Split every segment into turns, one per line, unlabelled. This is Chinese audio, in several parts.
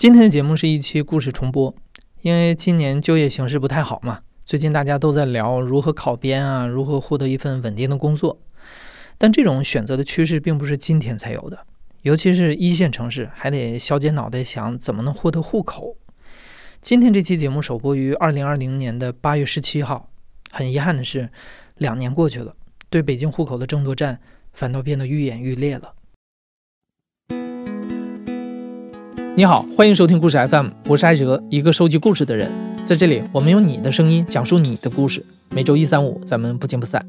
今天的节目是一期故事重播，因为今年就业形势不太好嘛，最近大家都在聊如何考编啊，如何获得一份稳定的工作。但这种选择的趋势并不是今天才有的，尤其是一线城市，还得削尖脑袋想怎么能获得户口。今天这期节目首播于二零二零年的八月十七号，很遗憾的是，两年过去了，对北京户口的争夺战反倒变得愈演愈烈了。你好，欢迎收听故事 FM，我是艾哲，一个收集故事的人。在这里，我们用你的声音讲述你的故事。每周一、三、五，咱们不见不散。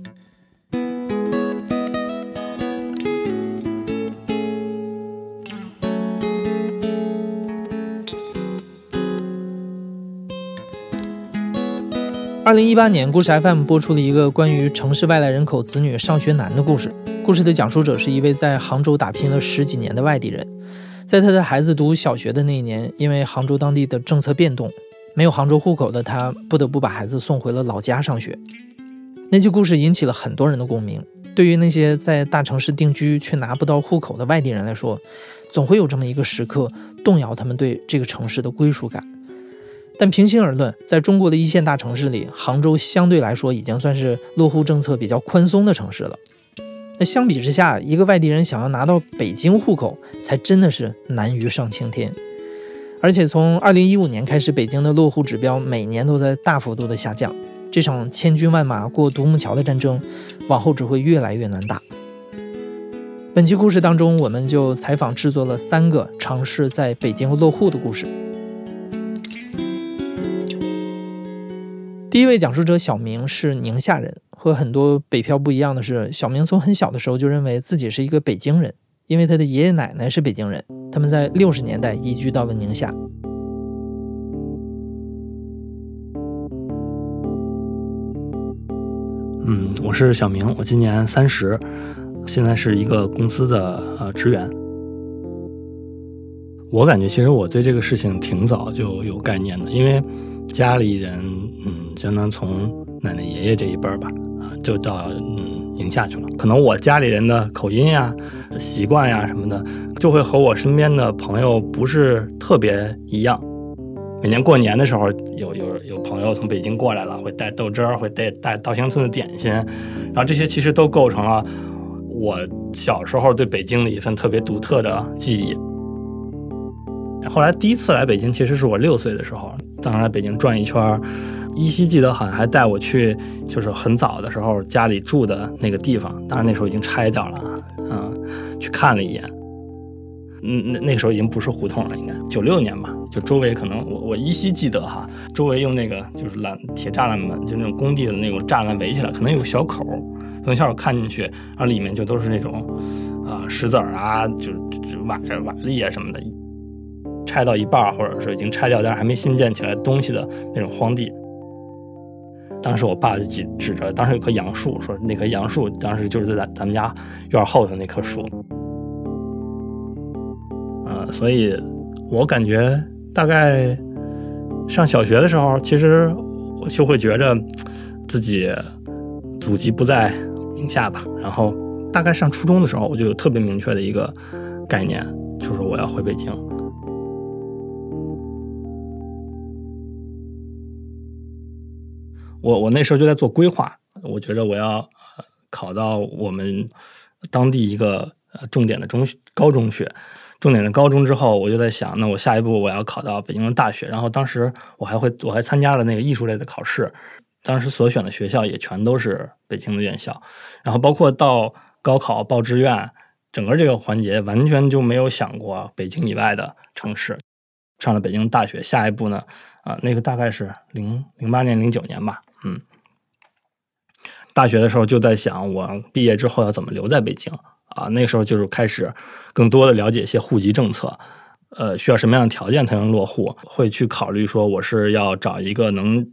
二零一八年，故事 FM 播出了一个关于城市外来人口子女上学难的故事。故事的讲述者是一位在杭州打拼了十几年的外地人。在他的孩子读小学的那一年，因为杭州当地的政策变动，没有杭州户口的他不得不把孩子送回了老家上学。那期故事引起了很多人的共鸣。对于那些在大城市定居却拿不到户口的外地人来说，总会有这么一个时刻动摇他们对这个城市的归属感。但平心而论，在中国的一线大城市里，杭州相对来说已经算是落户政策比较宽松的城市了。那相比之下，一个外地人想要拿到北京户口，才真的是难于上青天。而且从二零一五年开始，北京的落户指标每年都在大幅度的下降。这场千军万马过独木桥的战争，往后只会越来越难打。本期故事当中，我们就采访制作了三个尝试在北京落户的故事。第一位讲述者小明是宁夏人。和很多北漂不一样的是，小明从很小的时候就认为自己是一个北京人，因为他的爷爷奶奶是北京人，他们在六十年代移居到了宁夏。
嗯，我是小明，我今年三十，现在是一个公司的呃职员。我感觉其实我对这个事情挺早就有概念的，因为家里人嗯，相当从奶奶爷爷这一辈儿吧。啊，就到嗯宁夏去了。可能我家里人的口音呀、习惯呀什么的，就会和我身边的朋友不是特别一样。每年过年的时候，有有有朋友从北京过来了，会带豆汁儿，会带带稻香村的点心，然后这些其实都构成了我小时候对北京的一份特别独特的记忆。后来第一次来北京，其实是我六岁的时候，当时来北京转一圈。依稀记得好像还带我去，就是很早的时候家里住的那个地方，当然那时候已经拆掉了啊，嗯，去看了一眼，嗯，那那个时候已经不是胡同了，应该九六年吧，就周围可能我我依稀记得哈，周围用那个就是缆铁栅栏门，就那种工地的那种栅栏围起来，可能有个小口，从小看进去，然后里面就都是那种啊石子儿啊，就就瓦瓦砾啊什么的，拆到一半或者是已经拆掉但是还没新建起来东西的那种荒地。当时我爸就指指着，当时有棵杨树，说那棵杨树当时就是在咱咱们家院后头那棵树。呃，所以我感觉大概上小学的时候，其实我就会觉着自己祖籍不在宁夏吧。然后大概上初中的时候，我就有特别明确的一个概念，就是我要回北京。我我那时候就在做规划，我觉得我要考到我们当地一个重点的中学高中学，重点的高中之后，我就在想，那我下一步我要考到北京的大学。然后当时我还会我还参加了那个艺术类的考试，当时所选的学校也全都是北京的院校。然后包括到高考报志愿，整个这个环节完全就没有想过北京以外的城市。上了北京大学，下一步呢？啊，那个大概是零零八年、零九年吧。嗯，大学的时候就在想，我毕业之后要怎么留在北京啊？那时候就是开始更多的了解一些户籍政策，呃，需要什么样的条件才能落户？会去考虑说，我是要找一个能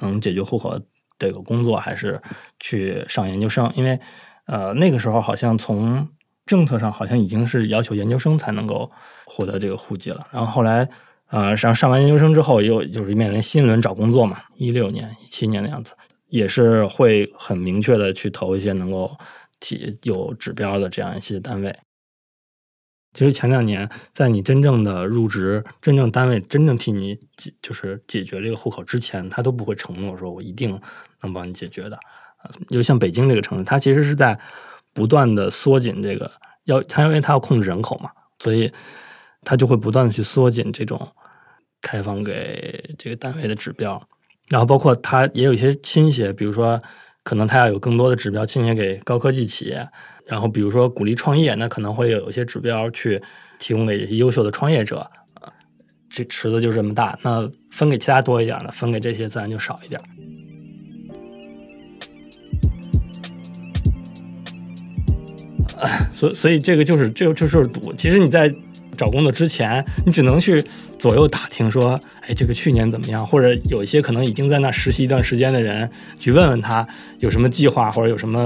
能解决户口这个工作，还是去上研究生？因为呃，那个时候好像从政策上好像已经是要求研究生才能够获得这个户籍了。然后后来。呃，上上完研究生之后，又就是面临新一轮找工作嘛，一六年、一七年的样子，也是会很明确的去投一些能够提有指标的这样一些单位。其实前两年，在你真正的入职、真正单位真正替你解就是解决这个户口之前，他都不会承诺说我一定能帮你解决的。呃，就像北京这个城市，它其实是在不断的缩紧这个要，它因为它要控制人口嘛，所以它就会不断的去缩紧这种开放给这个单位的指标。然后包括它也有一些倾斜，比如说可能它要有更多的指标倾斜给高科技企业。然后，比如说鼓励创业，那可能会有一些指标去提供给优秀的创业者。这池子就这么大，那分给其他多一点的，分给这些自然就少一点。所所以这个就是这就就是赌。其实你在找工作之前，你只能去左右打听，说，哎，这个去年怎么样？或者有一些可能已经在那实习一段时间的人，去问问他有什么计划，或者有什么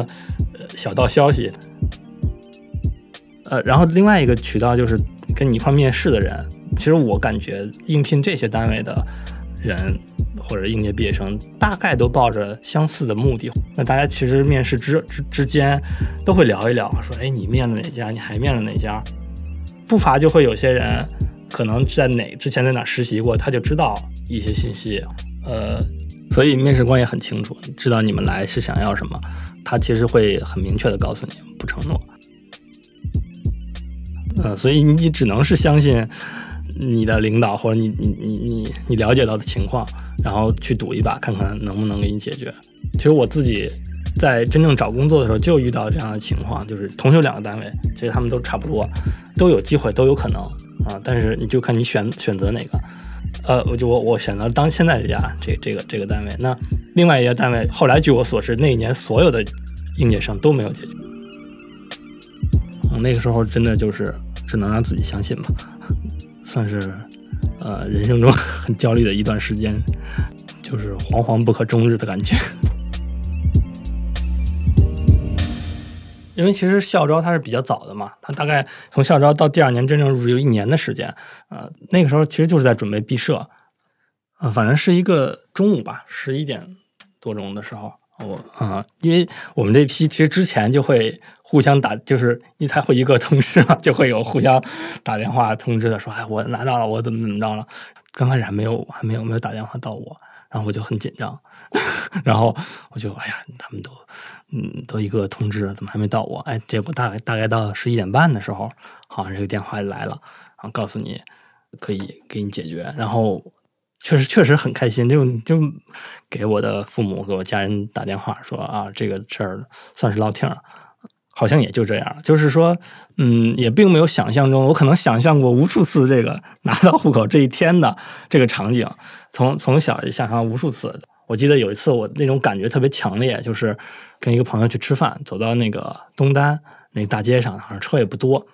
呃小道消息。呃，然后另外一个渠道就是跟你一块面试的人。其实我感觉应聘这些单位的人或者应届毕业生，大概都抱着相似的目的。那大家其实面试之之之间都会聊一聊，说，哎，你面了哪家？你还面了哪家？不乏就会有些人可能在哪之前在哪实习过，他就知道一些信息。呃，所以面试官也很清楚，知道你们来是想要什么，他其实会很明确的告诉你，不承诺。呃，所以你只能是相信你的领导或者你你你你你了解到的情况，然后去赌一把，看看能不能给你解决。其实我自己在真正找工作的时候就遇到这样的情况，就是同修两个单位，其实他们都差不多，都有机会，都有可能啊。但是你就看你选选择哪个。呃，我就我我选择当现在这家这这个这个单位。那另外一家单位后来据我所知，那一年所有的应届生都没有解决。那个时候真的就是。只能让自己相信吧，算是呃人生中很焦虑的一段时间，就是惶惶不可终日的感觉。因为其实校招它是比较早的嘛，它大概从校招到第二年真正入职有一年的时间，呃，那个时候其实就是在准备毕设，啊，反正是一个中午吧，十一点多钟的时候，我啊，因为我们这批其实之前就会。互相打，就是因为他会一个同事嘛，就会有互相打电话通知的，说：“哎，我拿到了，我怎么怎么着了？”刚开始还没有，还没有没有打电话到我，然后我就很紧张，然后我就哎呀，他们都嗯都一个通知，怎么还没到我？哎，结果大概大概到十一点半的时候，好像这个电话来了，然后告诉你可以给你解决，然后确实确实很开心，就就给我的父母给我家人打电话说啊，这个事儿算是落听了。好像也就这样，就是说，嗯，也并没有想象中，我可能想象过无数次这个拿到户口这一天的这个场景，从从小就想象无数次。我记得有一次我那种感觉特别强烈，就是跟一个朋友去吃饭，走到那个东单那个大街上，好像车也不多，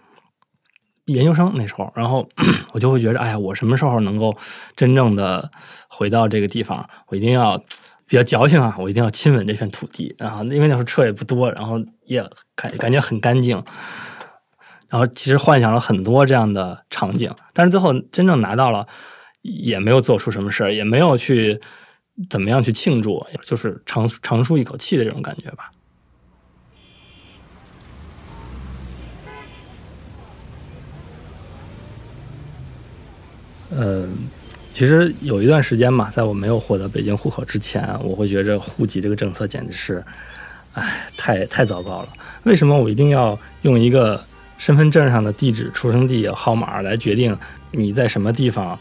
研究生那时候，然后 我就会觉得，哎呀，我什么时候能够真正的回到这个地方？我一定要。比较矫情啊，我一定要亲吻这片土地。然后因为那时候车也不多，然后也感感觉很干净。然后其实幻想了很多这样的场景，但是最后真正拿到了，也没有做出什么事儿，也没有去怎么样去庆祝，就是长长舒一口气的这种感觉吧。嗯。其实有一段时间嘛，在我没有获得北京户口之前，我会觉着户籍这个政策简直是，哎，太太糟糕了。为什么我一定要用一个身份证上的地址、出生地号码来决定你在什么地方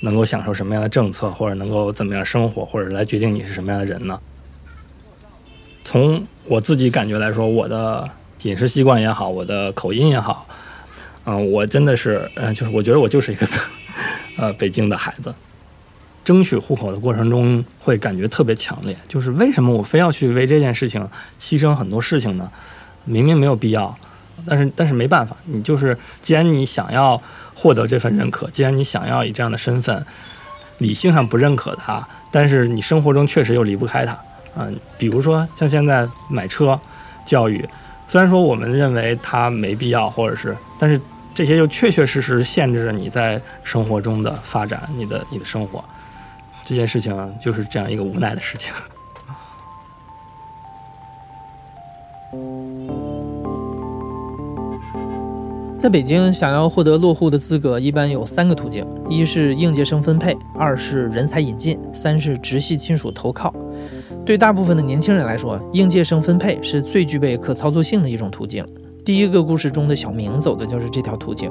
能够享受什么样的政策，或者能够怎么样生活，或者来决定你是什么样的人呢？从我自己感觉来说，我的饮食习惯也好，我的口音也好，嗯，我真的是，嗯，就是我觉得我就是一个。呃，北京的孩子争取户口的过程中，会感觉特别强烈。就是为什么我非要去为这件事情牺牲很多事情呢？明明没有必要，但是但是没办法，你就是既然你想要获得这份认可，既然你想要以这样的身份，理性上不认可他，但是你生活中确实又离不开他。嗯，比如说像现在买车、教育，虽然说我们认为它没必要，或者是，但是。这些就确确实实限制着你在生活中的发展，你的你的生活，这件事情就是这样一个无奈的事情。
在北京想要获得落户的资格，一般有三个途径：一是应届生分配，二是人才引进，三是直系亲属投靠。对大部分的年轻人来说，应届生分配是最具备可操作性的一种途径。第一个故事中的小明走的就是这条途径。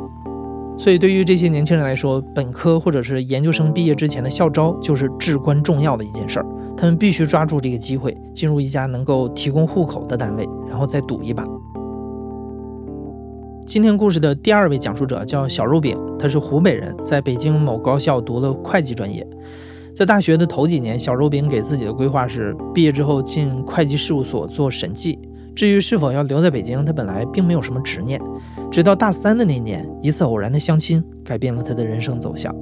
所以，对于这些年轻人来说，本科或者是研究生毕业之前的校招就是至关重要的一件事儿。他们必须抓住这个机会，进入一家能够提供户口的单位，然后再赌一把。今天故事的第二位讲述者叫小肉饼，他是湖北人，在北京某高校读了会计专业。在大学的头几年，小肉饼给自己的规划是毕业之后进会计事务所做审计。至于是否要留在北京，他本来并没有什么执念。直到大三的那年，一次偶然的相亲改变了他的人生走向。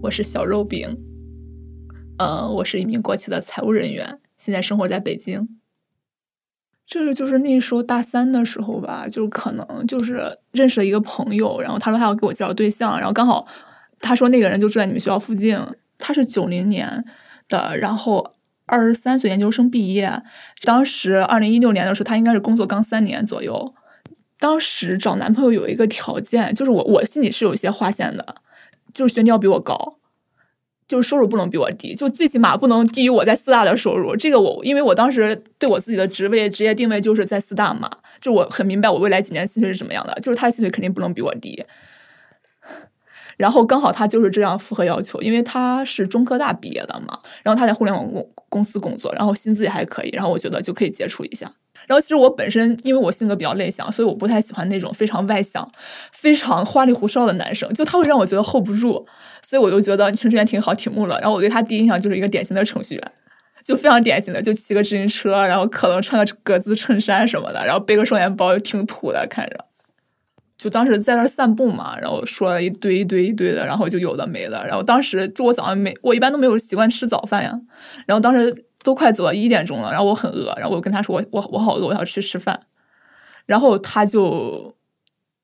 我是小肉饼，呃，我是一名国企的财务人员，现在生活在北京。这个就是那时候大三的时候吧，就可能就是认识了一个朋友，然后他说他要给我介绍对象，然后刚好他说那个人就住在你们学校附近，他是九零年的，然后二十三岁，研究生毕业。当时二零一六年的时候，他应该是工作刚三年左右。当时找男朋友有一个条件，就是我我心里是有一些划线的。就是学历要比我高，就是收入不能比我低，就最起码不能低于我在四大的收入。这个我，因为我当时对我自己的职位、职业定位就是在四大嘛，就我很明白我未来几年薪水是什么样的，就是他的薪水肯定不能比我低。然后刚好他就是这样符合要求，因为他是中科大毕业的嘛，然后他在互联网公公司工作，然后薪资也还可以，然后我觉得就可以接触一下。然后其实我本身因为我性格比较内向，所以我不太喜欢那种非常外向、非常花里胡哨的男生，就他会让我觉得 hold 不住。所以我就觉得程序员挺好，挺木了。然后我对他第一印象就是一个典型的程序员，就非常典型的，就骑个自行车，然后可能穿个格子衬衫什么的，然后背个双肩包，挺土的看着。就当时在那散步嘛，然后说了一堆一堆一堆的，然后就有的没的。然后当时就我早上没，我一般都没有习惯吃早饭呀。然后当时。都快走到一点钟了，然后我很饿，然后我跟他说我我我好饿，我想去吃饭。然后他就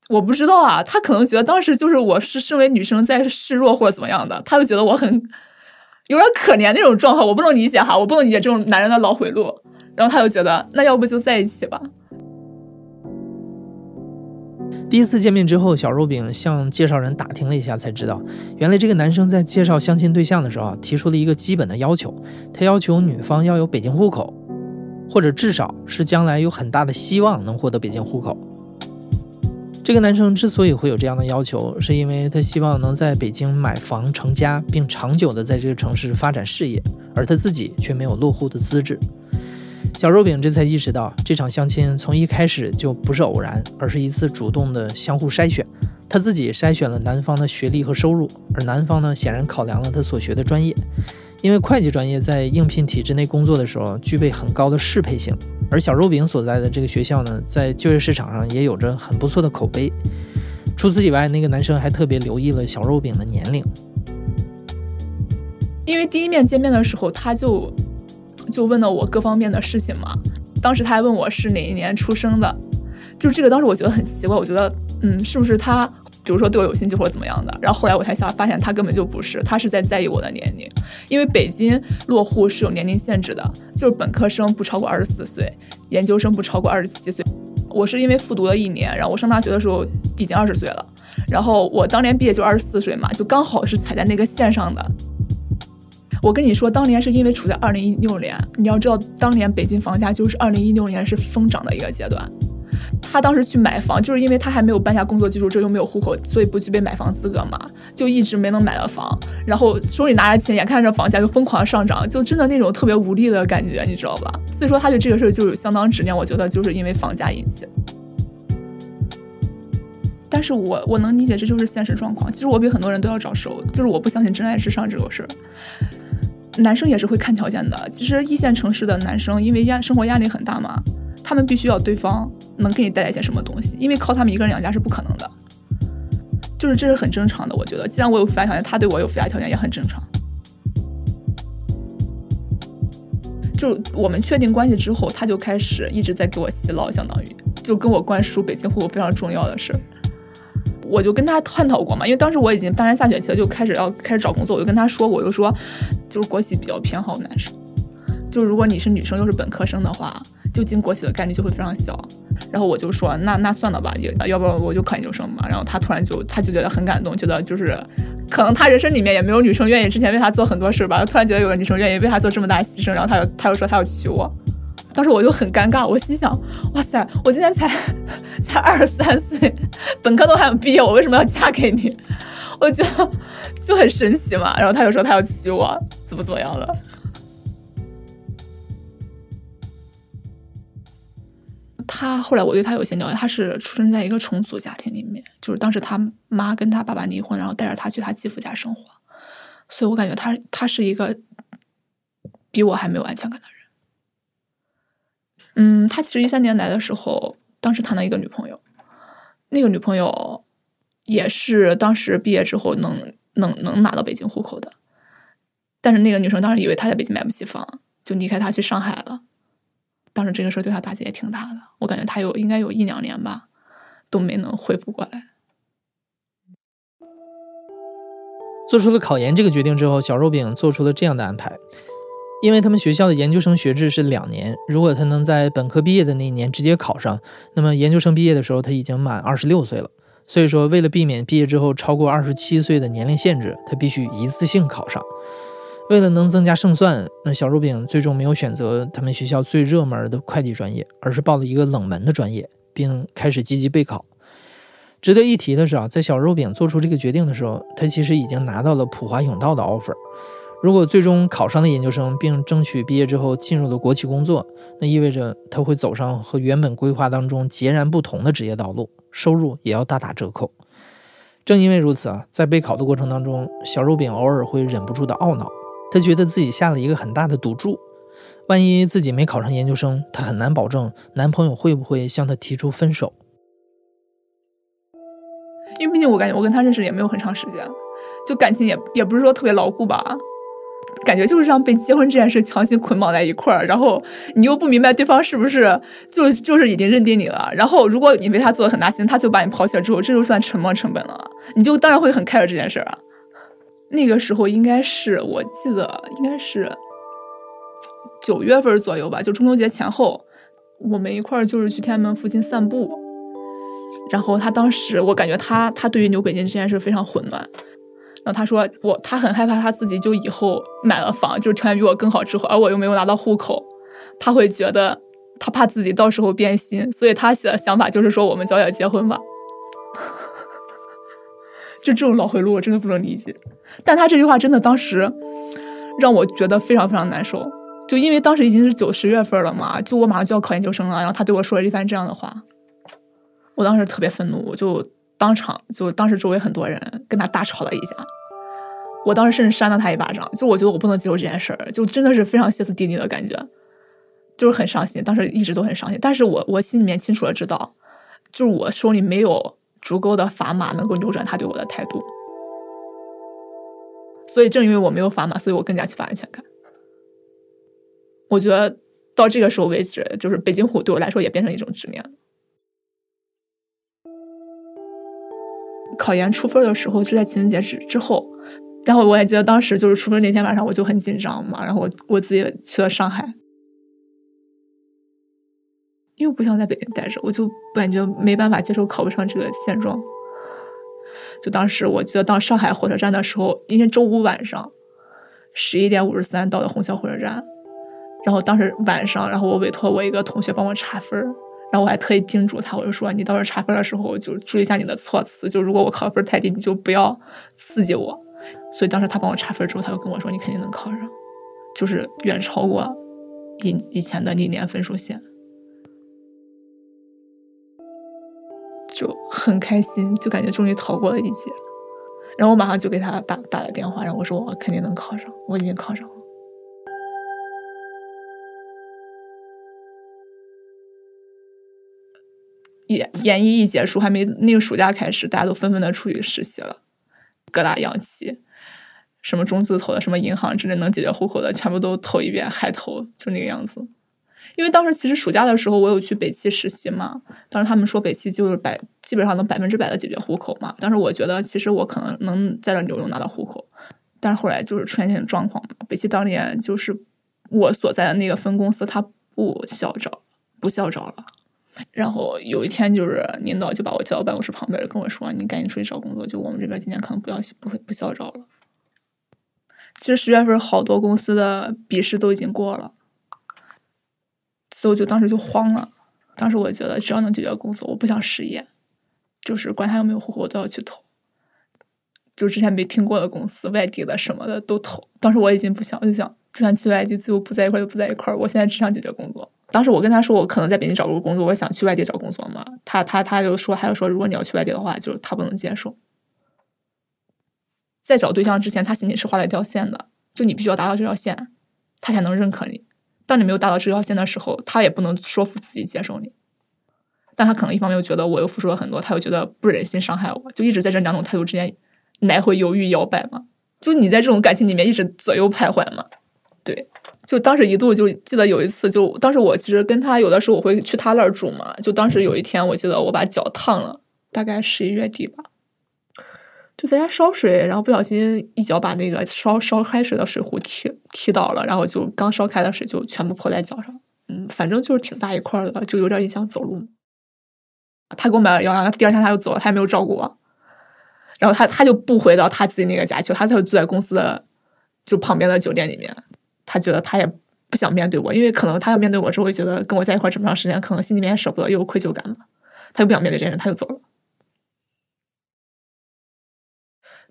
我不知道啊，他可能觉得当时就是我是身为女生在示弱或者怎么样的，他就觉得我很有点可怜那种状况，我不能理解哈，我不能理解这种男人的脑回路。然后他就觉得那要不就在一起吧。
第一次见面之后，小肉饼向介绍人打听了一下，才知道原来这个男生在介绍相亲对象的时候提出了一个基本的要求，他要求女方要有北京户口，或者至少是将来有很大的希望能获得北京户口。这个男生之所以会有这样的要求，是因为他希望能在北京买房成家，并长久的在这个城市发展事业，而他自己却没有落户的资质。小肉饼这才意识到，这场相亲从一开始就不是偶然，而是一次主动的相互筛选。他自己筛选了男方的学历和收入，而男方呢，显然考量了他所学的专业。因为会计专业在应聘体制内工作的时候具备很高的适配性，而小肉饼所在的这个学校呢，在就业市场上也有着很不错的口碑。除此以外，那个男生还特别留意了小肉饼的年龄，
因为第一面见面的时候他就。就问了我各方面的事情嘛，当时他还问我是哪一年出生的，就这个当时我觉得很奇怪，我觉得嗯，是不是他比如说对我有兴趣或者怎么样的？然后后来我才想发现他根本就不是，他是在在意我的年龄，因为北京落户是有年龄限制的，就是本科生不超过二十四岁，研究生不超过二十七岁。我是因为复读了一年，然后我上大学的时候已经二十岁了，然后我当年毕业就二十四岁嘛，就刚好是踩在那个线上的。我跟你说，当年是因为处在二零一六年，你要知道，当年北京房价就是二零一六年是疯涨的一个阶段。他当时去买房，就是因为他还没有办下工作居住证，又没有户口，所以不具备买房资格嘛，就一直没能买到房。然后手里拿着钱，眼看着房价就疯狂上涨，就真的那种特别无力的感觉，你知道吧？所以说他对这个事儿就有相当执念。我觉得就是因为房价引起。但是我我能理解，这就是现实状况。其实我比很多人都要早熟，就是我不相信真爱至上这个事儿。男生也是会看条件的。其实一线城市的男生，因为压生活压力很大嘛，他们必须要对方能给你带来一些什么东西，因为靠他们一个人养家是不可能的。就是这是很正常的，我觉得。既然我有附加条件，他对我有附加条件也很正常。就我们确定关系之后，他就开始一直在给我洗脑，相当于就跟我灌输北京户口非常重要的事。我就跟他探讨过嘛，因为当时我已经大三下学期了，就开始要开始找工作，我就跟他说，我就说，就是国企比较偏好男生，就如果你是女生又是本科生的话，就进国企的概率就会非常小。然后我就说，那那算了吧，也要不然我就考研究生嘛。然后他突然就 他就觉得很感动，觉得就是可能他人生里面也没有女生愿意之前为他做很多事吧。突然觉得有个女生愿意为他做这么大牺牲，然后他又他又说他要娶我。当时我就很尴尬，我心想，哇塞，我今年才才二十三岁，本科都还没毕业，我为什么要嫁给你？我觉得就很神奇嘛。然后他就说他要娶我，怎么怎么样了？他后来我对他有些了解，他是出生在一个重组家庭里面，就是当时他妈跟他爸爸离婚，然后带着他去他继父家生活，所以我感觉他他是一个比我还没有安全感的人。嗯，他其实一三年来的时候，当时谈了一个女朋友，那个女朋友也是当时毕业之后能能能拿到北京户口的，但是那个女生当时以为他在北京买不起房，就离开他去上海了。当时这个事儿对他打击也挺大的，我感觉他有应该有一两年吧，都没能恢复过来。
做出了考研这个决定之后，小肉饼做出了这样的安排，因为他们学校的研究生学制是两年，如果他能在本科毕业的那一年直接考上，那么研究生毕业的时候他已经满二十六岁了。所以说，为了避免毕业之后超过二十七岁的年龄限制，他必须一次性考上。为了能增加胜算，那小肉饼最终没有选择他们学校最热门的会计专业，而是报了一个冷门的专业，并开始积极备考。值得一提的是啊，在小肉饼做出这个决定的时候，他其实已经拿到了普华永道的 offer。如果最终考上了研究生，并争取毕业之后进入了国企工作，那意味着他会走上和原本规划当中截然不同的职业道路，收入也要大打折扣。正因为如此啊，在备考的过程当中，小肉饼偶尔会忍不住的懊恼。他觉得自己下了一个很大的赌注，万一自己没考上研究生，他很难保证男朋友会不会向他提出分手。
因为毕竟我感觉我跟他认识也没有很长时间，就感情也也不是说特别牢固吧，感觉就是像被结婚这件事强行捆绑在一块儿，然后你又不明白对方是不是就就是已经认定你了，然后如果你为他做了很大心，他就把你抛弃了之后，这就算沉没成本了，你就当然会很开 e 这件事儿啊。那个时候应该是我记得应该是九月份左右吧，就中秋节前后，我们一块儿就是去天安门附近散步。然后他当时我感觉他他对于留北京这件事非常混乱。然后他说我他很害怕他自己就以后买了房，就是条件比我更好之后，而我又没有拿到户口，他会觉得他怕自己到时候变心，所以他的想法就是说我们早点结婚吧。就这种脑回路，我真的不能理解。但他这句话真的当时让我觉得非常非常难受。就因为当时已经是九十月份了嘛，就我马上就要考研究生了，然后他对我说了一番这样的话，我当时特别愤怒，我就当场就当时周围很多人跟他大吵了一架。我当时甚至扇了他一巴掌，就我觉得我不能接受这件事儿，就真的是非常歇斯底里的感觉，就是很伤心。当时一直都很伤心，但是我我心里面清楚的知道，就是我手里没有。足够的砝码能够扭转他对我的态度，所以正因为我没有砝码，所以我更加缺乏安全感。我觉得到这个时候为止，就是北京户对我来说也变成一种执念。考研出分的时候是在情人节之之后，然后我还记得当时就是出分那天晚上我就很紧张嘛，然后我我自己去了上海。因为不想在北京待着，我就感觉没办法接受考不上这个现状。就当时我记得到上海火车站的时候，因为周五晚上十一点五十三到的虹桥火车站，然后当时晚上，然后我委托我一个同学帮我查分然后我还特意叮嘱他，我就说你到时候查分的时候就注意一下你的措辞，就如果我考分太低，你就不要刺激我。所以当时他帮我查分之后，他就跟我说你肯定能考上，就是远超过以以前的历年分数线。就很开心，就感觉终于逃过了一劫。然后我马上就给他打打了电话，然后我说我肯定能考上，我已经考上了。演演艺一结束，还没那个暑假开始，大家都纷纷的出去实习了。各大央企，什么中字头的，什么银行，之类能解决户口的，全部都投一遍，海投，就那个样子。因为当时其实暑假的时候，我有去北汽实习嘛。当时他们说北汽就是百基本上能百分之百的解决户口嘛。当时我觉得其实我可能能在这留用拿到户口，但是后来就是出现这种状况嘛。北汽当年就是我所在的那个分公司，它不校招不校招了。然后有一天，就是领导就把我叫到办公室旁边，跟我说：“你赶紧出去找工作，就我们这边今年可能不要不会不需要招了。”其实十月份好多公司的笔试都已经过了，所以我就当时就慌了。当时我觉得只要能解决工作，我不想失业，就是管他有没有户口，我都要去投。就之前没听过的公司、外地的什么的都投。当时我已经不想，就想就算去外地，最后不在一块就不在一块。我现在只想解决工作。当时我跟他说，我可能在北京找不个工作，我想去外地找工作嘛。他他他就说，他就说，如果你要去外地的话，就是他不能接受。在找对象之前，他心里是画了一条线的，就你必须要达到这条线，他才能认可你。当你没有达到这条线的时候，他也不能说服自己接受你。但他可能一方面又觉得我又付出了很多，他又觉得不忍心伤害我，就一直在这两种态度之间来回犹豫摇摆嘛。就你在这种感情里面一直左右徘徊嘛。对，就当时一度就记得有一次，就当时我其实跟他有的时候我会去他那儿住嘛。就当时有一天，我记得我把脚烫了，大概十一月底吧。就在家烧水，然后不小心一脚把那个烧烧开水的水壶踢踢倒了，然后就刚烧开的水就全部泼在脚上，嗯，反正就是挺大一块的，就有点影响走路。他给我买了药，然后第二天他就走了，他也没有照顾我。然后他他就不回到他自己那个家去，他就住在公司的就旁边的酒店里面。他觉得他也不想面对我，因为可能他要面对我之后，会觉得跟我在一块这么长时间，可能心里面舍不得，又有愧疚感嘛，他就不想面对这些人，他就走了。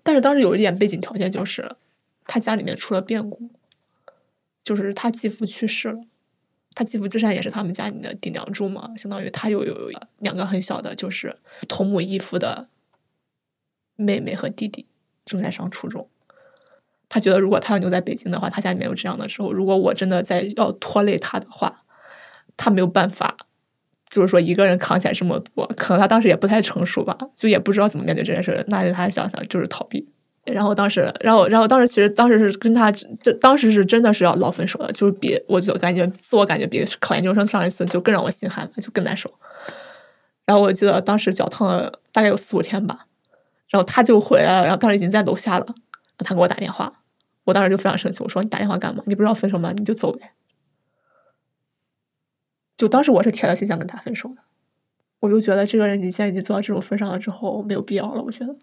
但是当时有一点背景条件，就是他家里面出了变故，就是他继父去世了，他继父自然也是他们家里的顶梁柱嘛，相当于他又有两个很小的，就是同母异父的妹妹和弟弟，正在上初中。他觉得如果他要留在北京的话，他家里面有这样的时候，如果我真的在要拖累他的话，他没有办法。就是说，一个人扛起来这么多，可能他当时也不太成熟吧，就也不知道怎么面对这件事。那就他想想，就是逃避。然后当时，然后，然后当时其实当时是跟他，这当时是真的是要闹分手的，就是比我就感觉自我感觉比考研究生上一次就更让我心寒，就更难受。然后我记得当时脚疼了大概有四五天吧，然后他就回来了，然后当时已经在楼下了，他给我打电话，我当时就非常生气，我说你打电话干嘛？你不知道分手吗？你就走呗。就当时我是铁了心想跟他分手的，我就觉得这个人你现在已经做到这种份上了之后没有必要了。我觉得，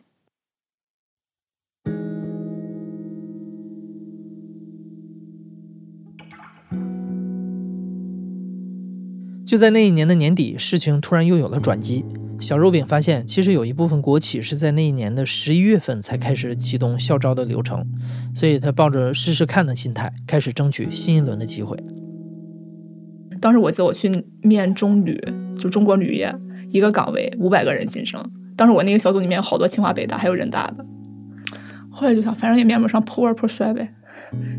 就在那一年的年底，事情突然又有了转机。小肉饼发现，其实有一部分国企是在那一年的十一月份才开始启动校招的流程，所以他抱着试试看的心态，开始争取新一轮的机会。
当时我记得我去面中铝，就中国铝业一个岗位五百个人晋升。当时我那个小组里面有好多清华、北大，还有人大的。后来就想，反正也面不上，破罐破摔呗，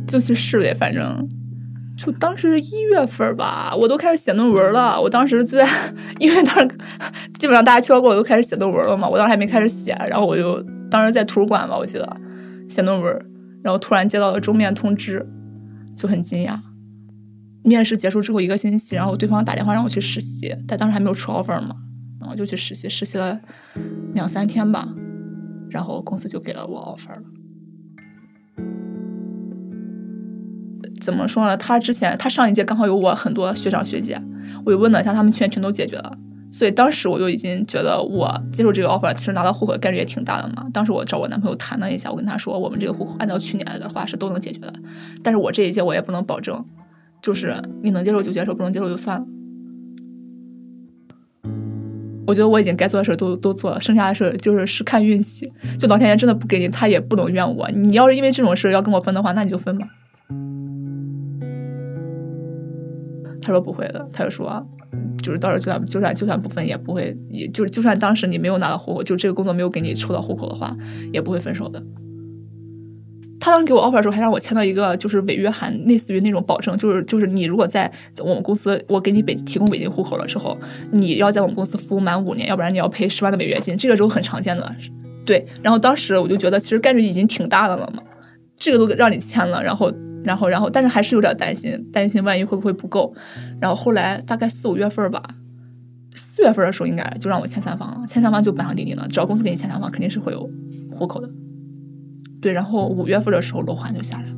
就去试呗。反正就当时一月份吧，我都开始写论文了。我当时就在，因为当时基本上大家听说过，我都开始写论文了嘛。我当时还没开始写，然后我就当时在图书馆吧，我记得写论文，然后突然接到了终面通知，就很惊讶。面试结束之后一个星期，然后对方打电话让我去实习，但当时还没有出 offer 嘛，然后就去实习，实习了两三天吧，然后公司就给了我 offer 了。怎么说呢？他之前他上一届刚好有我很多学长学姐，我就问了一下，他们全全都解决了，所以当时我就已经觉得我接受这个 offer，其实拿到户口的概率也挺大的嘛。当时我找我男朋友谈了一下，我跟他说，我们这个户口按照去年的话是都能解决的，但是我这一届我也不能保证。就是你能接受就接受，不能接受就算了。我觉得我已经该做的事都都做了，剩下的事就是是看运气。就老天爷真的不给你，他也不能怨我。你要是因为这种事要跟我分的话，那你就分吧。他说不会的，他就说，就是到时候就算就算就算不分，也不会，也就就算当时你没有拿到户口，就这个工作没有给你抽到户口的话，也不会分手的。他当时给我 offer 的时候，还让我签到一个就是违约函，类似于那种保证，就是就是你如果在我们公司，我给你北提供北京户口了之后，你要在我们公司服务满五年，要不然你要赔十万的违约金，这个都很常见的。对，然后当时我就觉得其实概率已经挺大的了嘛，这个都让你签了，然后然后然后，但是还是有点担心，担心万一会不会不够。然后后来大概四五月份吧，四月份的时候应该就让我签三方了，签三方就板上钉钉了，只要公司给你签三方，肯定是会有户口的。对，然后五月份的时候，楼环就下来了。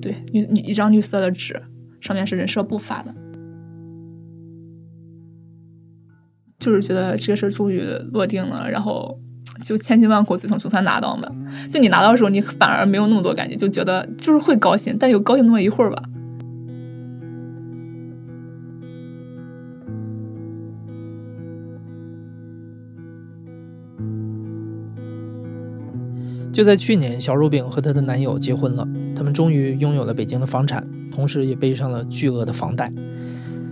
对，你你一张绿色的纸，上面是人社部发的。就是觉得这个事儿终于落定了，然后就千辛万苦最终总算拿到嘛。就你拿到的时候，你反而没有那么多感觉，就觉得就是会高兴，但有高兴那么一会儿吧。
就在去年，小肉饼和她的男友结婚了，他们终于拥有了北京的房产，同时也背上了巨额的房贷。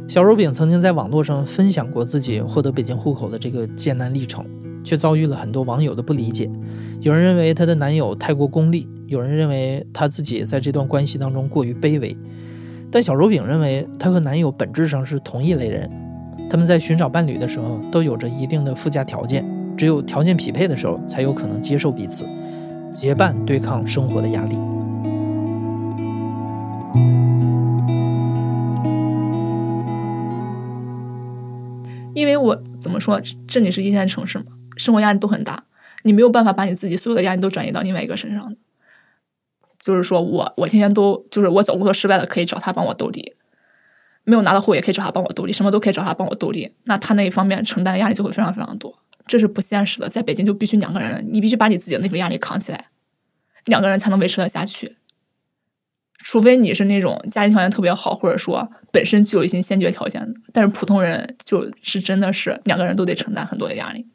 小肉饼曾经在网络上分享过自己获得北京户口的这个艰难历程，却遭遇了很多网友的不理解。有人认为她的男友太过功利，有人认为她自己在这段关系当中过于卑微。但小肉饼认为，她和男友本质上是同一类人，他们在寻找伴侣的时候都有着一定的附加条件，只有条件匹配的时候，才有可能接受彼此。结伴对抗生活的压力。
因为我怎么说，这里是一线城市嘛，生活压力都很大，你没有办法把你自己所有的压力都转移到另外一个身上就是说我，我天天都就是我找工作失败了，可以找他帮我兜底；没有拿到户也可以找他帮我兜底，什么都可以找他帮我兜底。那他那一方面承担的压力就会非常非常多。这是不现实的，在北京就必须两个人，你必须把你自己的那份压力扛起来，两个人才能维持得下去。除非你是那种家庭条件特别好，或者说本身就有一些先决条件，但是普通人就是真的是两个人都得承担很多的压力。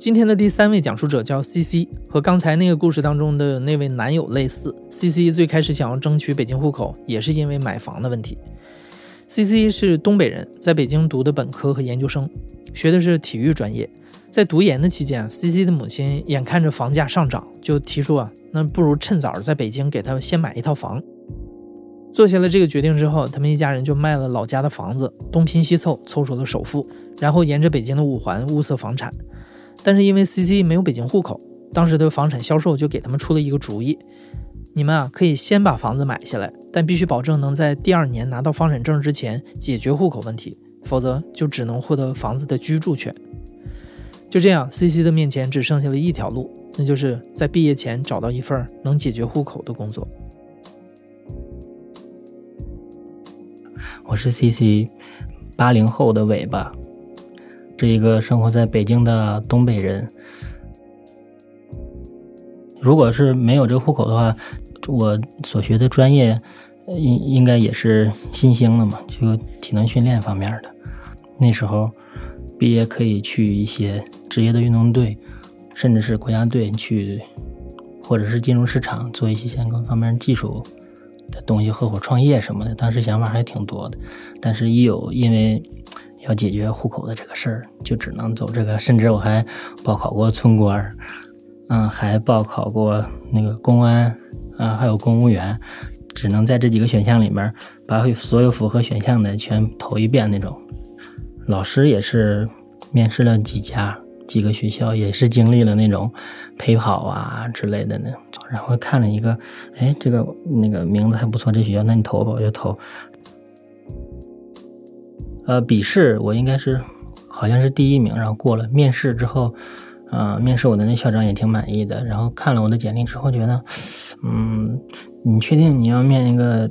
今天的第三位讲述者叫 C C，和刚才那个故事当中的那位男友类似。C C 最开始想要争取北京户口，也是因为买房的问题。C C 是东北人，在北京读的本科和研究生，学的是体育专业。在读研的期间，C C 的母亲眼看着房价上涨，就提出啊，那不如趁早在北京给他先买一套房。做下了这个决定之后，他们一家人就卖了老家的房子，东拼西凑凑出了首付，然后沿着北京的五环物色房产。但是因为 C C 没有北京户口，当时的房产销售就给他们出了一个主意。你们啊，可以先把房子买下来，但必须保证能在第二年拿到房产证之前解决户口问题，否则就只能获得房子的居住权。就这样，C C 的面前只剩下了一条路，那就是在毕业前找到一份能解决户口的工作。
我是 C C，八零后的尾巴，是一个生活在北京的东北人。如果是没有这个户口的话，我所学的专业应应该也是新兴的嘛，就体能训练方面的。那时候毕业可以去一些职业的运动队，甚至是国家队去，或者是进入市场做一些相关方面技术的东西，合伙创业什么的。当时想法还挺多的，但是一有因为要解决户口的这个事儿，就只能走这个。甚至我还报考过村官儿。嗯，还报考过那个公安，啊，还有公务员，只能在这几个选项里面把所有符合选项的全投一遍那种。老师也是面试了几家几个学校，也是经历了那种陪跑啊之类的呢。然后看了一个，哎，这个那个名字还不错，这学校，那你投吧，我就投。呃，笔试我应该是好像是第一名，然后过了面试之后。啊，面试我的那校长也挺满意的，然后看了我的简历之后，觉得，嗯，你确定你要面一个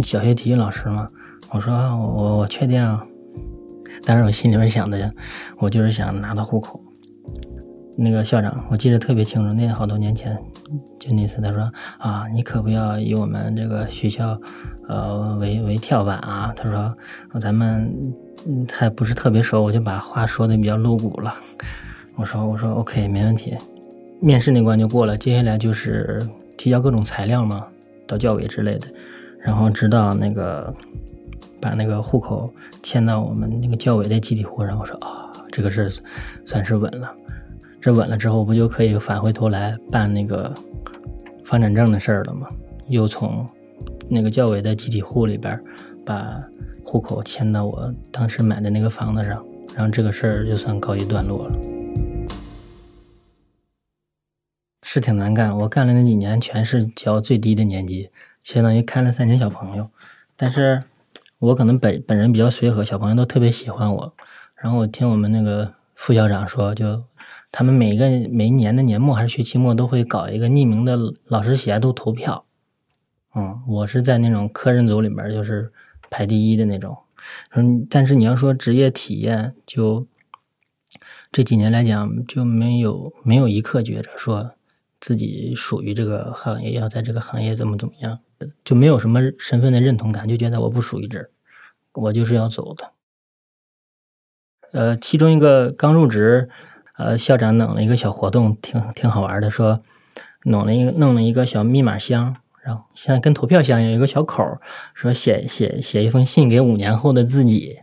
小学体育老师吗？我说我我确定啊，但是我心里面想的，我就是想拿到户口。那个校长我记得特别清楚，那好多年前，就那次他说啊，你可不要以我们这个学校，呃为为跳板啊。他说咱们还不是特别熟，我就把话说的比较露骨了。我说我说 OK 没问题，面试那关就过了，接下来就是提交各种材料嘛，到教委之类的，然后直到那个把那个户口迁到我们那个教委的集体户上。我说啊，这个事算是稳了。这稳了之后，不就可以返回头来办那个房产证的事儿了吗？又从那个教委的集体户里边把户口迁到我当时买的那个房子上，然后这个事儿就算告一段落了。是挺难干，我干了那几年全是教最低的年级，相当于看了三年小朋友。但是，我可能本本人比较随和，小朋友都特别喜欢我。然后我听我们那个副校长说，就他们每个每一年的年末还是学期末都会搞一个匿名的老师喜爱度投票，嗯，我是在那种科任组里面就是排第一的那种。嗯，但是你要说职业体验，就这几年来讲，就没有没有一刻觉着说自己属于这个行业，要在这个行业怎么怎么样，就没有什么身份的认同感，就觉得我不属于这儿，我就是要走的。呃，其中一个刚入职，呃，校长弄了一个小活动，挺挺好玩的，说弄了一个弄了一个小密码箱，然后现在跟投票箱有一个小口儿，说写写写一封信给五年后的自己，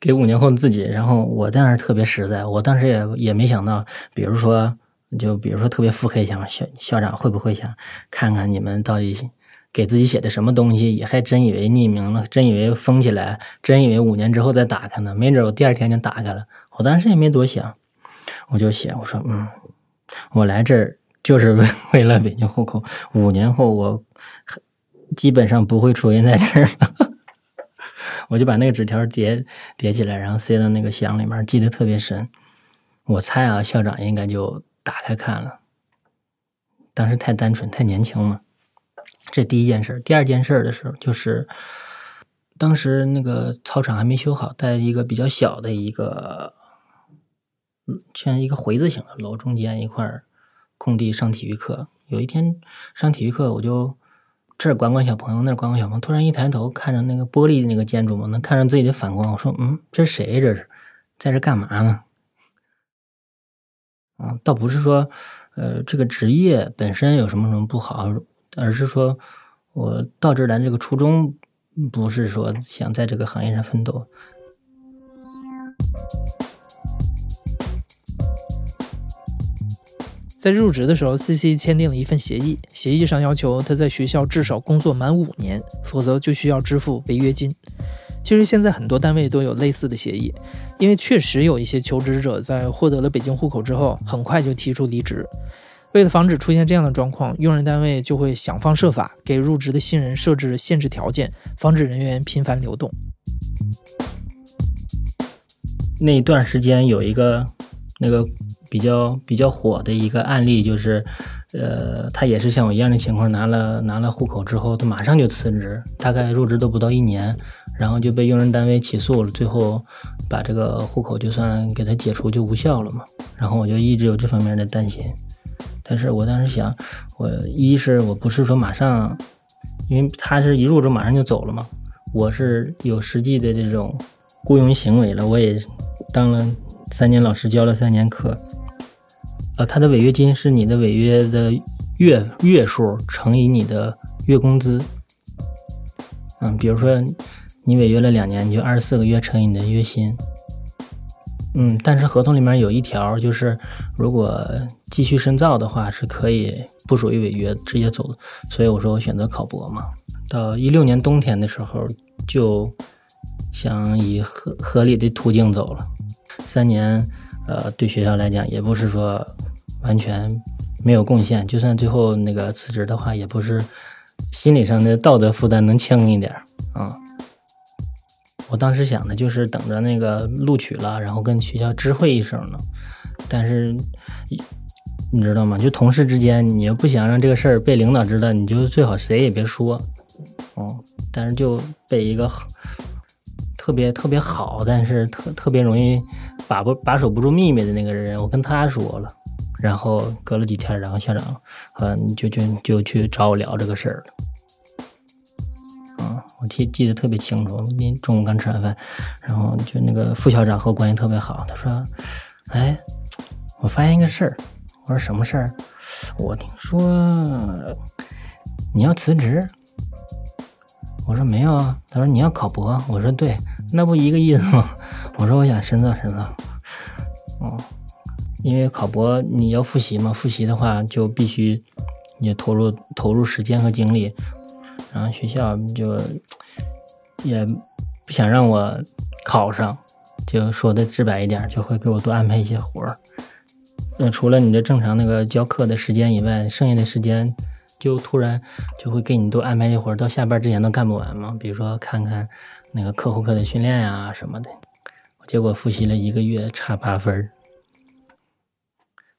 给五年后的自己。然后我当时特别实在，我当时也也没想到，比如说就比如说特别腹黑，想校校长会不会想看看你们到底。给自己写的什么东西，也还真以为匿名了，真以为封起来，真以为五年之后再打开呢。没准我第二天就打开了。我当时也没多想，我就写，我说，嗯，我来这儿就是为 为了北京户口。五年后我基本上不会出现在这儿了。我就把那个纸条叠叠起来，然后塞到那个箱里面，记得特别深。我猜啊，校长应该就打开看了。当时太单纯，太年轻了。这第一件事，第二件事的时候，就是当时那个操场还没修好，在一个比较小的一个，像一个回字形的楼中间一块空地上体育课。有一天上体育课，我就这儿管管小朋友，那儿管管小朋友。突然一抬头，看着那个玻璃的那个建筑嘛，能看着自己的反光。我说：“嗯，这是谁？这是在这干嘛呢？”啊，倒不是说，呃，这个职业本身有什么什么不好。而是说，我到这儿来这个初衷，不是说想在这个行业上奋斗。
在入职的时候，C C 签订了一份协议，协议上要求他在学校至少工作满五年，否则就需要支付违约金。其实现在很多单位都有类似的协议，因为确实有一些求职者在获得了北京户口之后，很快就提出离职。为了防止出现这样的状况，用人单位就会想方设法给入职的新人设置限制条件，防止人员频繁流动。
那段时间有一个那个比较比较火的一个案例，就是，呃，他也是像我一样的情况，拿了拿了户口之后，他马上就辞职，大概入职都不到一年，然后就被用人单位起诉了，最后把这个户口就算给他解除就无效了嘛。然后我就一直有这方面的担心。但是我当时想，我一是我不是说马上，因为他是一入职马上就走了嘛，我是有实际的这种雇佣行为了，我也当了三年老师，教了三年课，呃，他的违约金是你的违约的月月数乘以你的月工资，嗯，比如说你违约了两年，你就二十四个月乘以你的月薪。嗯，但是合同里面有一条，就是如果继续深造的话，是可以不属于违约，直接走。所以我说我选择考博嘛。到一六年冬天的时候，就想以合合理的途径走了。三年，呃，对学校来讲也不是说完全没有贡献。就算最后那个辞职的话，也不是心理上的道德负担能轻一点啊。我当时想的就是等着那个录取了，然后跟学校知会一声呢。但是，你知道吗？就同事之间，你又不想让这个事儿被领导知道，你就最好谁也别说。哦，但是就被一个特别特别好，但是特特别容易把不把守不住秘密的那个人，我跟他说了。然后隔了几天，然后校长嗯就就就去找我聊这个事儿了。嗯我记记得特别清楚，那中午刚吃完饭，然后就那个副校长和我关系特别好，他说：“哎，我发现一个事儿。”我说：“什么事儿？”我听说你要辞职。我说：“没有啊。”他说：“你要考博。”我说：“对，那不一个意思吗？”我说：“我想深造深造。”哦，因为考博你要复习嘛，复习的话就必须也投入投入时间和精力。然后学校就也不想让我考上，就说的直白一点，就会给我多安排一些活儿。那除了你的正常那个教课的时间以外，剩下的时间就突然就会给你多安排一些活儿，到下班之前都干不完嘛。比如说看看那个课后课的训练呀什么的。结果复习了一个月，差八分儿，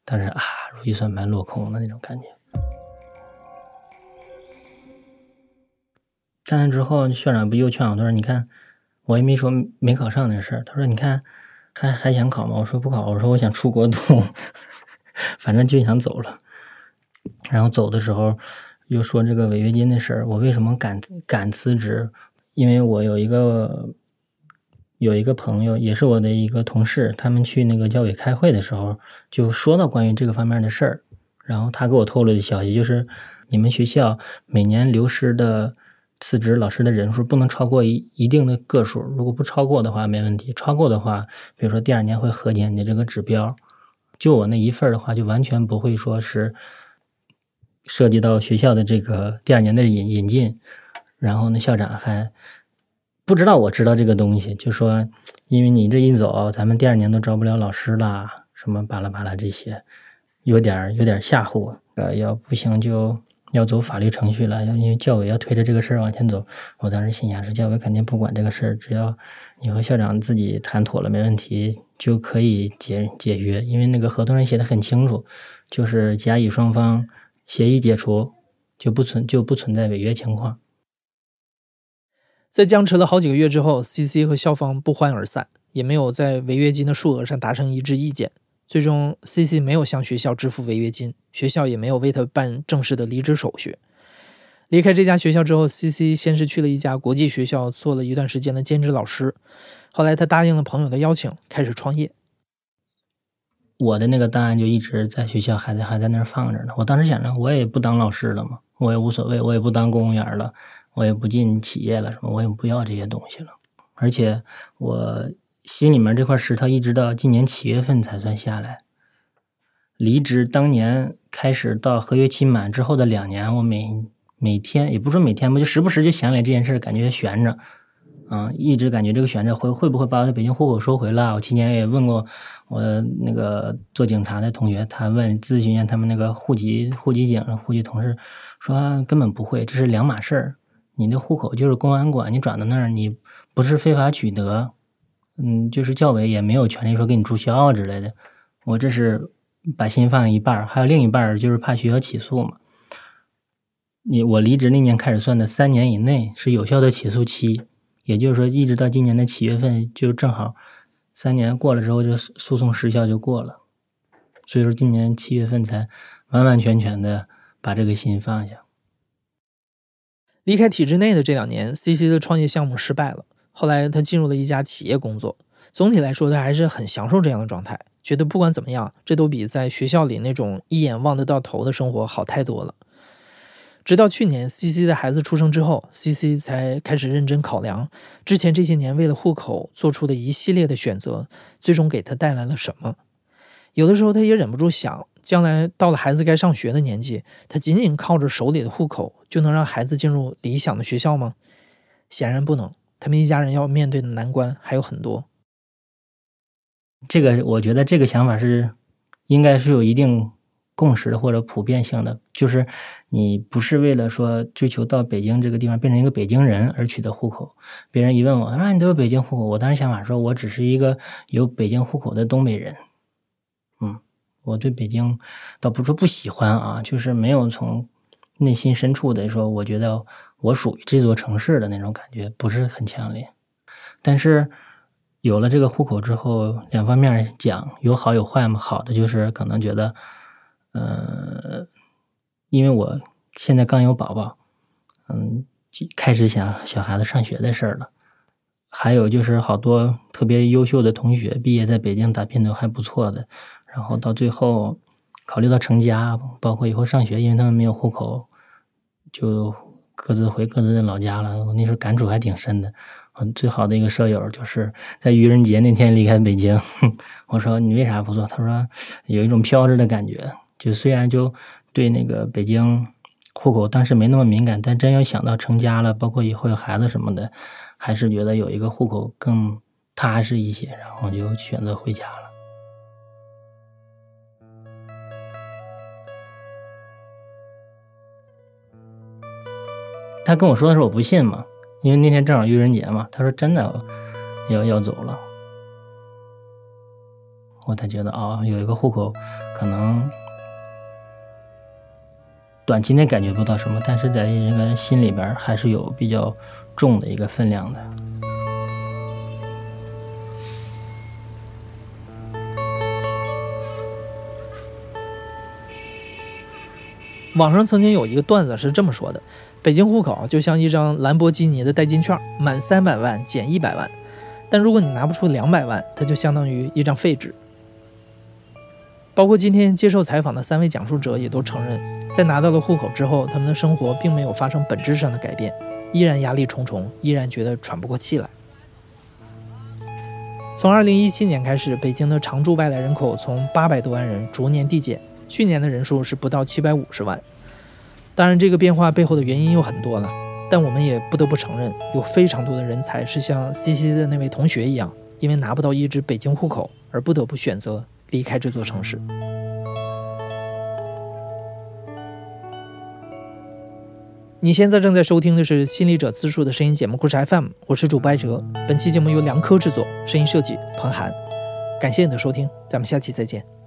但是啊，如意算盘落空了那种感觉。在那之后，校长不又劝我，他说：“你看，我也没说没考上那事儿。”他说：“你看，还还想考吗？”我说：“不考。”我说：“我想出国读，反正就想走了。”然后走的时候又说这个违约金的事儿。我为什么敢敢辞职？因为我有一个。有一个朋友，也是我的一个同事，他们去那个教委开会的时候，就说到关于这个方面的事儿。然后他给我透露的消息就是，你们学校每年流失的。”辞职老师的人数不能超过一一定的个数，如果不超过的话没问题，超过的话，比如说第二年会核减你的这个指标。就我那一份儿的话，就完全不会说是涉及到学校的这个第二年的引引进。然后那，校长还不知道我知道这个东西，就说因为你这一走，咱们第二年都招不了老师啦，什么巴拉巴拉这些，有点有点吓唬。呃，要不行就。要走法律程序了，要因为教委要推着这个事儿往前走。我当时心想是教委肯定不管这个事儿，只要你和校长自己谈妥了没问题，就可以解解约。因为那个合同上写的很清楚，就是甲乙双方协议解除，就不存就不存在违约情况。
在僵持了好几个月之后，CC 和校方不欢而散，也没有在违约金的数额上达成一致意见。最终，C C 没有向学校支付违约金，学校也没有为他办正式的离职手续。离开这家学校之后，C C 先是去了一家国际学校做了一段时间的兼职老师，后来他答应了朋友的邀请，开始创业。
我的那个档案就一直在学校，还在还在那儿放着呢。我当时想着，我也不当老师了嘛，我也无所谓，我也不当公务员了，我也不进企业了，什么我也不要这些东西了，而且我。心里面这块石头一直到今年七月份才算下来。离职当年开始到合约期满之后的两年，我每每天也不说每天吧，就时不时就想起来这件事，感觉悬着，啊，一直感觉这个悬着会会不会把我的北京户口收回了？我期间也问过我那个做警察的同学，他问咨询一下他们那个户籍户籍警户籍同事，说根本不会，这是两码事儿。你的户口就是公安管，你转到那儿，你不是非法取得。嗯，就是教委也没有权利说给你注销之类的。我这是把心放一半儿还有另一半儿就是怕学校起诉嘛。你我离职那年开始算的，三年以内是有效的起诉期，也就是说一直到今年的七月份就正好三年过了之后就诉讼时效就过了。所以说今年七月份才完完全全的把这个心放下。
离开体制内的这两年，CC 的创业项目失败了。后来他进入了一家企业工作，总体来说他还是很享受这样的状态，觉得不管怎么样，这都比在学校里那种一眼望得到头的生活好太多了。直到去年 C C 的孩子出生之后，C C 才开始认真考量之前这些年为了户口做出的一系列的选择，最终给他带来了什么。有的时候他也忍不住想，将来到了孩子该上学的年纪，他仅仅靠着手里的户口就能让孩子进入理想的学校吗？显然不能。他们一家人要面对的难关还有很多。
这个我觉得这个想法是应该是有一定共识的或者普遍性的，就是你不是为了说追求到北京这个地方变成一个北京人而取得户口。别人一问我，啊，你都有北京户口，我当时想法说我只是一个有北京户口的东北人。我对北京倒不是说不喜欢啊，就是没有从内心深处的说，我觉得。我属于这座城市的那种感觉不是很强烈，但是有了这个户口之后，两方面讲有好有坏嘛。好的就是可能觉得，呃，因为我现在刚有宝宝，嗯，开始想小孩子上学的事儿了。还有就是好多特别优秀的同学毕业在北京打拼都还不错的，然后到最后考虑到成家，包括以后上学，因为他们没有户口，就。各自回各自的老家了，我那时候感触还挺深的。我最好的一个舍友就是在愚人节那天离开北京。我说你为啥不做？他说有一种飘着的感觉。就虽然就对那个北京户口当时没那么敏感，但真要想到成家了，包括以后有孩子什么的，还是觉得有一个户口更踏实一些，然后就选择回家了。他跟我说的时候，我不信嘛，因为那天正好愚人节嘛。他说真的要要走了，我才觉得啊，有一个户口可能短期内感觉不到什么，但是在这个心里边还是有比较重的一个分量的。
网上曾经有一个段子是这么说的：北京户口就像一张兰博基尼的代金券，满三百万减一百万，但如果你拿不出两百万，它就相当于一张废纸。包括今天接受采访的三位讲述者也都承认，在拿到了户口之后，他们的生活并没有发生本质上的改变，依然压力重重，依然觉得喘不过气来。从二零一七年开始，北京的常住外来人口从八百多万人逐年递减。去年的人数是不到七百五十万，当然这个变化背后的原因有很多了，但我们也不得不承认，有非常多的人才是像 C C 的那位同学一样，因为拿不到一支北京户口而不得不选择离开这座城市。你现在正在收听的是《心理者自述》的声音节目故事 FM，我是主播艾哲，本期节目由梁科制作，声音设计彭涵，感谢你的收听，咱们下期再见。